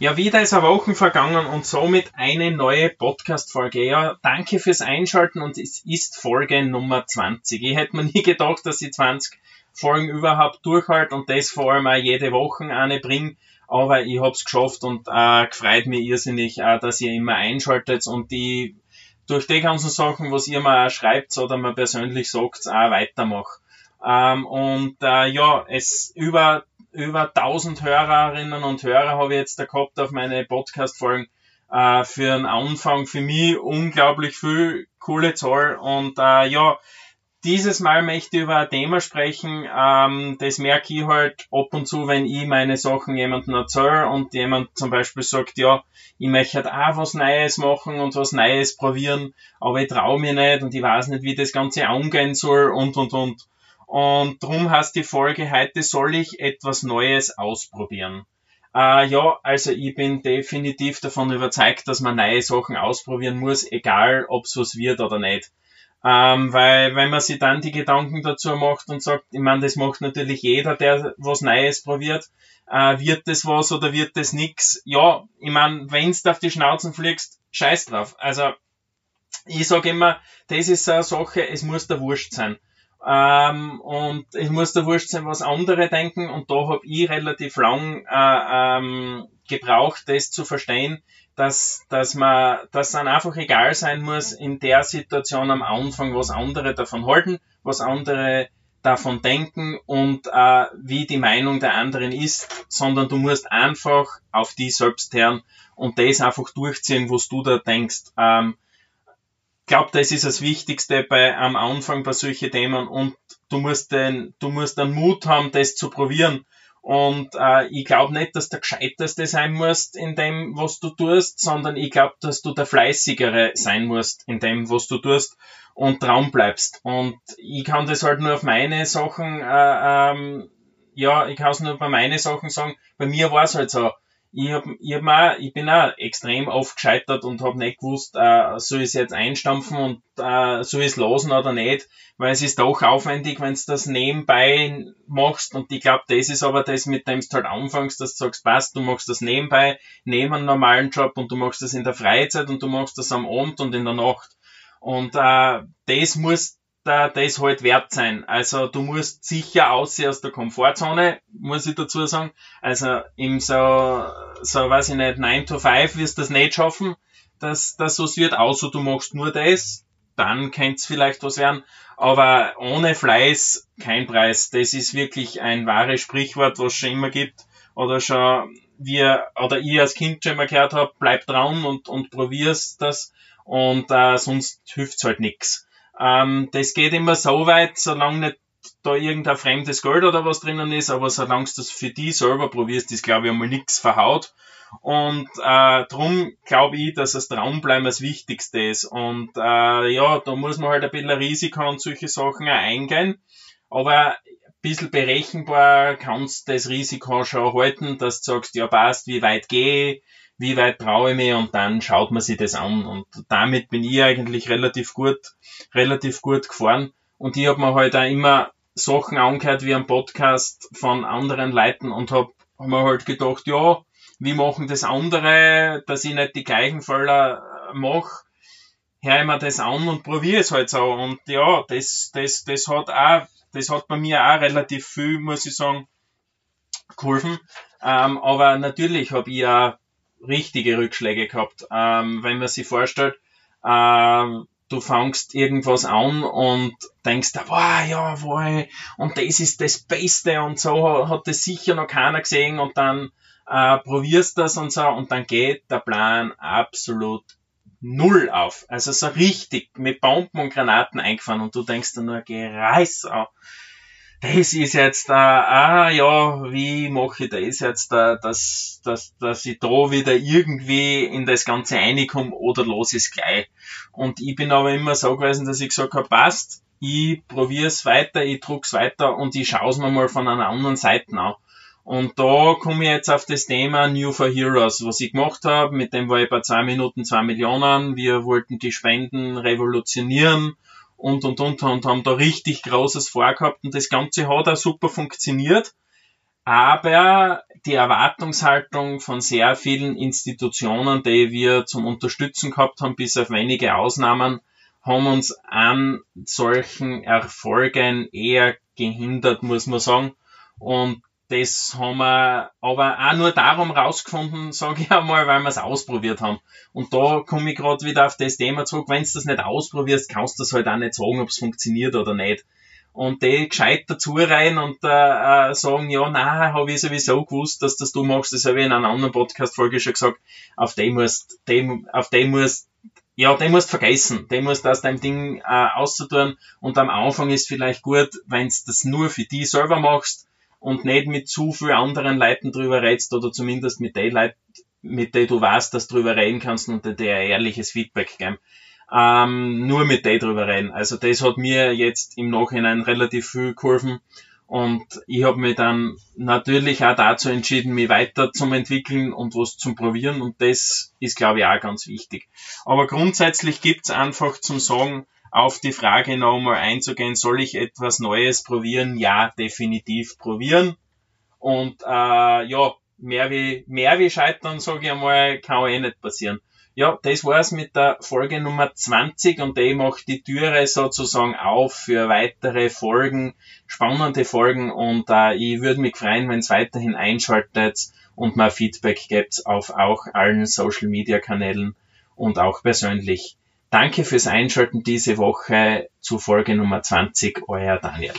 Ja, wieder ist eine Woche vergangen und somit eine neue Podcast-Folge. Ja, danke fürs Einschalten und es ist Folge Nummer 20. Ich hätte mir nie gedacht, dass ich 20 Folgen überhaupt durchhalte und das vor allem auch jede Woche eine bringe. Aber ich hab's geschafft und äh, gefreut mich irrsinnig, äh, dass ihr immer einschaltet und die durch die ganzen Sachen, was ihr mir auch schreibt oder mir persönlich sagt, auch weitermache. Ähm, und äh, ja, es über über 1000 Hörerinnen und Hörer habe ich jetzt da gehabt auf meine Podcast-Folgen. Äh, für einen Anfang für mich unglaublich viel coole Zahl. Und äh, ja, dieses Mal möchte ich über ein Thema sprechen. Ähm, das merke ich halt ab und zu, wenn ich meine Sachen jemandem erzähle und jemand zum Beispiel sagt, ja, ich möchte halt auch was Neues machen und was Neues probieren, aber ich traue mir nicht und ich weiß nicht, wie das Ganze angehen soll und und und. Und drum heißt die Folge heute, soll ich etwas Neues ausprobieren? Äh, ja, also ich bin definitiv davon überzeugt, dass man neue Sachen ausprobieren muss, egal ob es was wird oder nicht. Ähm, weil wenn man sich dann die Gedanken dazu macht und sagt, ich meine, das macht natürlich jeder, der was Neues probiert, äh, wird das was oder wird das nix? Ja, ich meine, wenn du auf die Schnauzen fliegst, scheiß drauf. Also ich sage immer, das ist so eine Sache, es muss der Wurscht sein. Ähm, und es muss da wurscht sein, was andere denken. Und da habe ich relativ lang äh, ähm, gebraucht, das zu verstehen, dass, dass man, dass dann einfach egal sein muss in der Situation am Anfang, was andere davon halten, was andere davon denken und äh, wie die Meinung der anderen ist, sondern du musst einfach auf die selbst hören und das einfach durchziehen, was du da denkst. Ähm, glaube, das ist das Wichtigste bei am Anfang bei solchen Themen und du musst den, du musst den Mut haben, das zu probieren. Und äh, ich glaube nicht, dass der Gescheiteste sein musst in dem, was du tust, sondern ich glaube, dass du der Fleißigere sein musst in dem, was du tust und dran bleibst. Und ich kann das halt nur auf meine Sachen, äh, ähm, ja, ich kann es nur bei meine Sachen sagen. Bei mir war es halt so ich, hab, ich, hab auch, ich bin auch extrem oft gescheitert und habe nicht gewusst, äh, soll ich es jetzt einstampfen und äh, soll ich es losen oder nicht, weil es ist doch aufwendig, wenn du das nebenbei machst und ich glaube, das ist aber das, mit dem du halt anfängst, dass du sagst, passt, du machst das nebenbei, neben einem normalen Job und du machst das in der Freizeit und du machst das am Abend und in der Nacht. Und äh, das muss da das halt wert sein. Also du musst sicher aussehen aus der Komfortzone, muss ich dazu sagen. Also im so, so weiß ich nicht, 9 to 5 wirst du das nicht schaffen, dass das so wird, außer du machst nur das, dann könnte es vielleicht was werden. Aber ohne Fleiß kein Preis. Das ist wirklich ein wahres Sprichwort, was es schon immer gibt. Oder schon wir, oder ich als Kind schon immer gehört habe, bleib dran und, und probier's das und äh, sonst hilft's halt nix. Ähm, das geht immer so weit, solange nicht da irgendein fremdes Geld oder was drinnen ist, aber solange du das für die selber probierst, ist glaube ich einmal nichts verhaut. Und äh, drum glaube ich, dass das Traumbleiben das Wichtigste ist. Und äh, ja, da muss man halt ein bisschen Risiko und solche Sachen auch eingehen. Aber ein bisschen berechenbar kannst du das Risiko schon halten, dass du sagst, ja passt, wie weit gehe wie weit traue ich mir und dann schaut man sich das an. Und damit bin ich eigentlich relativ gut, relativ gut gefahren. Und ich habe mir halt auch immer Sachen angehört wie ein Podcast von anderen Leuten und habe hab mir halt gedacht, ja, wie machen das andere, dass ich nicht die gleichen Fälle mache, höre ich mir das an und probiere es halt so. Und ja, das, das, das hat auch, das hat bei mir auch relativ viel, muss ich sagen, geholfen. Ähm, aber natürlich habe ich auch richtige Rückschläge gehabt. Ähm, wenn man sich vorstellt, ähm, du fangst irgendwas an und denkst, wow, ja, wow, und das ist das Beste und so hat das sicher noch keiner gesehen und dann äh, probierst das und so und dann geht der Plan absolut null auf. Also so richtig mit Bomben und Granaten eingefahren und du denkst dann nur, geh reiß auf das ist jetzt, äh, ah ja, wie mache ich das jetzt, äh, dass, dass, dass ich da wieder irgendwie in das Ganze reinkomme oder los ist gleich. Und ich bin aber immer so gewesen, dass ich gesagt habe, passt, ich probiere es weiter, ich druck's weiter und ich schaue mir mal von einer anderen Seite an. Und da komme ich jetzt auf das Thema New for Heroes, was ich gemacht habe. Mit dem war ich bei zwei Minuten zwei Millionen. Wir wollten die Spenden revolutionieren und, und, und, und haben da richtig Großes vorgehabt und das Ganze hat auch super funktioniert. aber die Erwartungshaltung von sehr vielen Institutionen, die wir zum Unterstützen gehabt haben, bis auf wenige Ausnahmen, haben uns an solchen Erfolgen eher gehindert, muss man sagen. Und das haben wir aber auch nur darum rausgefunden, sage ich einmal, weil wir es ausprobiert haben. Und da komme ich gerade wieder auf das Thema zurück, wenn du das nicht ausprobierst, kannst du das halt auch nicht sagen, ob es funktioniert oder nicht. Und die gescheit dazu rein und äh, äh sagen, ja, na, habe ich sowieso gewusst, dass das du machst, das habe ich in einer anderen Podcast-Folge schon gesagt, auf dem musst, dem, auf dem musst, ja, den musst vergessen, den musst aus deinem Ding äh, auszutun. Und am Anfang ist vielleicht gut, wenn du das nur für die selber machst, und nicht mit zu viel anderen Leuten drüber redest oder zumindest mit den Leuten, mit denen du weißt, dass du drüber reden kannst und dir ein ehrliches Feedback geben. Ähm, nur mit denen drüber reden. Also das hat mir jetzt im Nachhinein relativ viel geholfen und ich habe mich dann natürlich auch dazu entschieden, mich weiter zum entwickeln und was zum probieren und das ist, glaube ich, auch ganz wichtig. Aber grundsätzlich gibt's einfach zum Sagen, auf die Frage nochmal einzugehen, soll ich etwas Neues probieren? Ja, definitiv probieren. Und äh, ja, mehr wie, mehr wie scheitern, sage ich einmal, kann eh nicht passieren. Ja, das war's mit der Folge Nummer 20 und die macht die Türe sozusagen auf für weitere Folgen, spannende Folgen und äh, ich würde mich freuen, wenn es weiterhin einschaltet und mal Feedback gibt auf auch allen Social Media Kanälen und auch persönlich. Danke fürs Einschalten diese Woche zu Folge Nummer 20, euer Daniel.